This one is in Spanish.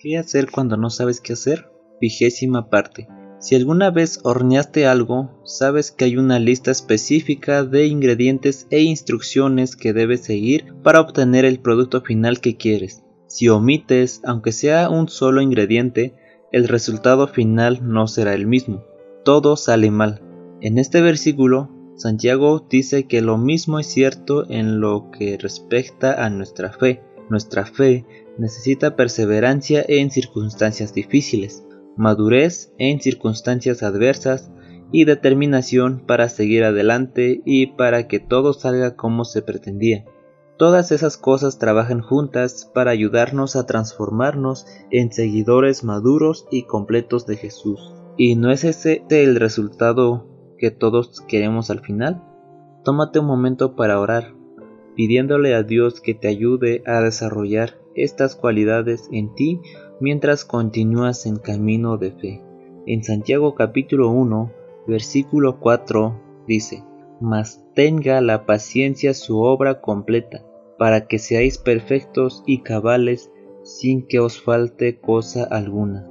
¿Qué hacer cuando no sabes qué hacer? Vigésima parte. Si alguna vez horneaste algo, sabes que hay una lista específica de ingredientes e instrucciones que debes seguir para obtener el producto final que quieres. Si omites, aunque sea un solo ingrediente, el resultado final no será el mismo. Todo sale mal. En este versículo, Santiago dice que lo mismo es cierto en lo que respecta a nuestra fe. Nuestra fe necesita perseverancia en circunstancias difíciles, madurez en circunstancias adversas y determinación para seguir adelante y para que todo salga como se pretendía. Todas esas cosas trabajan juntas para ayudarnos a transformarnos en seguidores maduros y completos de Jesús. ¿Y no es ese el resultado que todos queremos al final? Tómate un momento para orar pidiéndole a Dios que te ayude a desarrollar estas cualidades en ti mientras continúas en camino de fe. En Santiago capítulo 1, versículo 4 dice, Mas tenga la paciencia su obra completa, para que seáis perfectos y cabales sin que os falte cosa alguna.